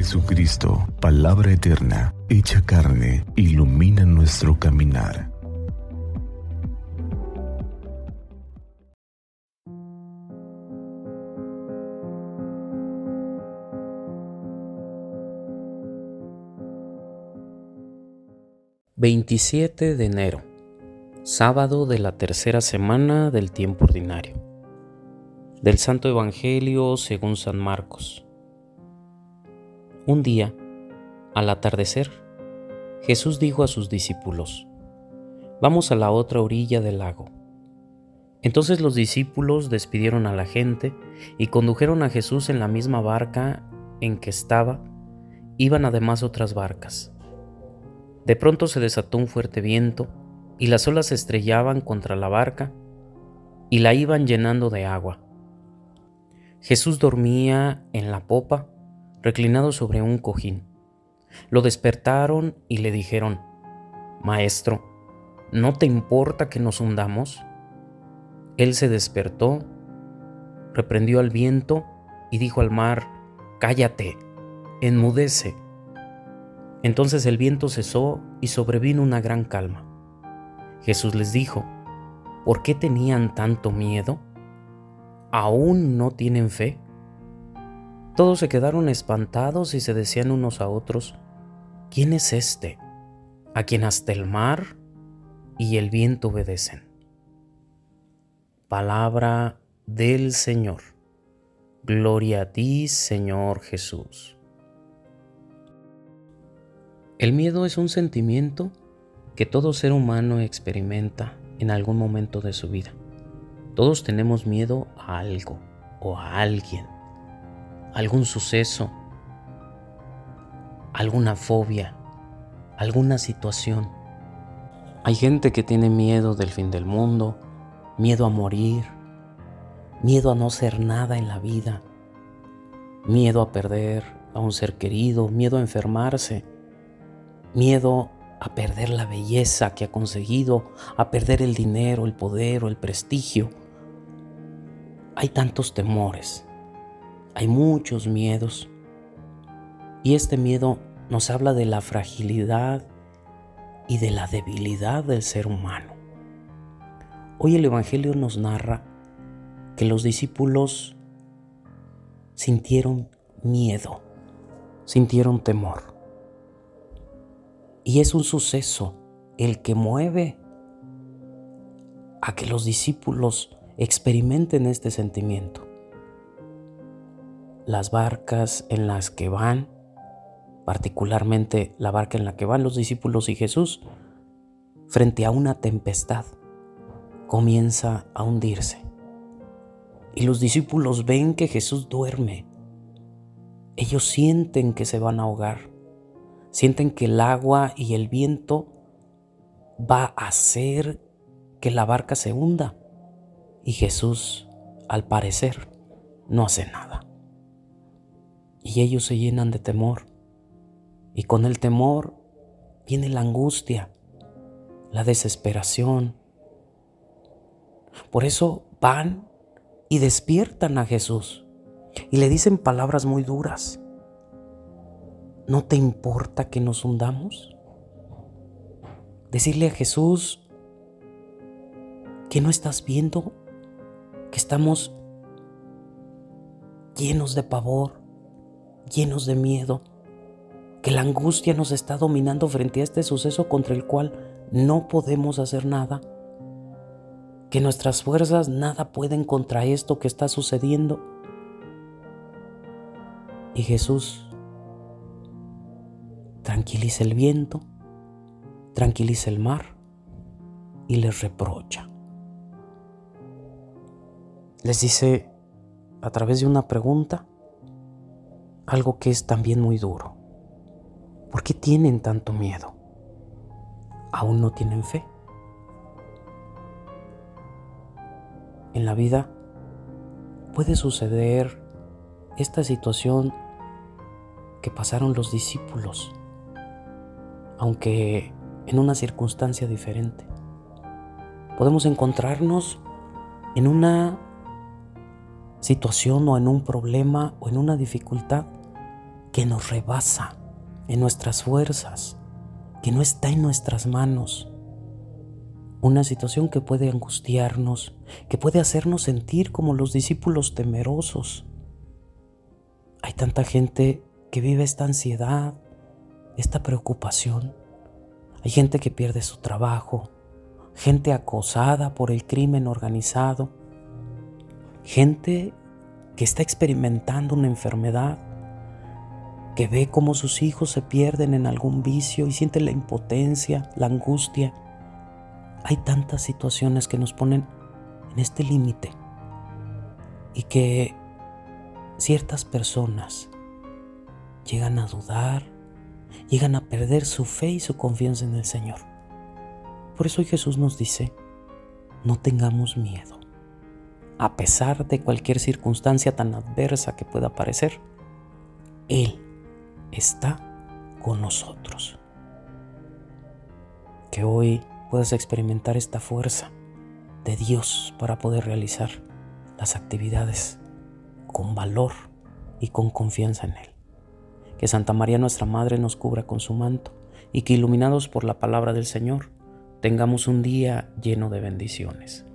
Jesucristo, palabra eterna, hecha carne, ilumina nuestro caminar. Veintisiete de enero, sábado de la tercera semana del tiempo ordinario. Del Santo Evangelio según San Marcos. Un día, al atardecer, Jesús dijo a sus discípulos, Vamos a la otra orilla del lago. Entonces los discípulos despidieron a la gente y condujeron a Jesús en la misma barca en que estaba. Iban además otras barcas. De pronto se desató un fuerte viento y las olas se estrellaban contra la barca y la iban llenando de agua. Jesús dormía en la popa reclinado sobre un cojín. Lo despertaron y le dijeron, Maestro, ¿no te importa que nos hundamos? Él se despertó, reprendió al viento y dijo al mar, Cállate, enmudece. Entonces el viento cesó y sobrevino una gran calma. Jesús les dijo, ¿por qué tenían tanto miedo? ¿Aún no tienen fe? Todos se quedaron espantados y se decían unos a otros, ¿quién es este, a quien hasta el mar y el viento obedecen? Palabra del Señor. Gloria a ti, Señor Jesús. El miedo es un sentimiento que todo ser humano experimenta en algún momento de su vida. Todos tenemos miedo a algo o a alguien algún suceso, alguna fobia, alguna situación. Hay gente que tiene miedo del fin del mundo, miedo a morir, miedo a no ser nada en la vida, miedo a perder a un ser querido, miedo a enfermarse, miedo a perder la belleza que ha conseguido, a perder el dinero, el poder o el prestigio. Hay tantos temores. Hay muchos miedos y este miedo nos habla de la fragilidad y de la debilidad del ser humano. Hoy el Evangelio nos narra que los discípulos sintieron miedo, sintieron temor. Y es un suceso el que mueve a que los discípulos experimenten este sentimiento las barcas en las que van, particularmente la barca en la que van los discípulos y Jesús, frente a una tempestad, comienza a hundirse. Y los discípulos ven que Jesús duerme. Ellos sienten que se van a ahogar. Sienten que el agua y el viento va a hacer que la barca se hunda. Y Jesús, al parecer, no hace nada y ellos se llenan de temor. Y con el temor viene la angustia, la desesperación. Por eso van y despiertan a Jesús y le dicen palabras muy duras. ¿No te importa que nos hundamos? Decirle a Jesús que no estás viendo, que estamos llenos de pavor, llenos de miedo, que la angustia nos está dominando frente a este suceso contra el cual no podemos hacer nada, que nuestras fuerzas nada pueden contra esto que está sucediendo. Y Jesús tranquiliza el viento, tranquiliza el mar y les reprocha. Les dice a través de una pregunta, algo que es también muy duro. ¿Por qué tienen tanto miedo? ¿Aún no tienen fe? En la vida puede suceder esta situación que pasaron los discípulos, aunque en una circunstancia diferente. Podemos encontrarnos en una situación o en un problema o en una dificultad que nos rebasa en nuestras fuerzas, que no está en nuestras manos. Una situación que puede angustiarnos, que puede hacernos sentir como los discípulos temerosos. Hay tanta gente que vive esta ansiedad, esta preocupación. Hay gente que pierde su trabajo, gente acosada por el crimen organizado, gente que está experimentando una enfermedad, que ve cómo sus hijos se pierden en algún vicio y siente la impotencia, la angustia. Hay tantas situaciones que nos ponen en este límite y que ciertas personas llegan a dudar, llegan a perder su fe y su confianza en el Señor. Por eso Jesús nos dice, no tengamos miedo. A pesar de cualquier circunstancia tan adversa que pueda parecer, Él está con nosotros. Que hoy puedas experimentar esta fuerza de Dios para poder realizar las actividades con valor y con confianza en Él. Que Santa María nuestra Madre nos cubra con su manto y que iluminados por la palabra del Señor tengamos un día lleno de bendiciones.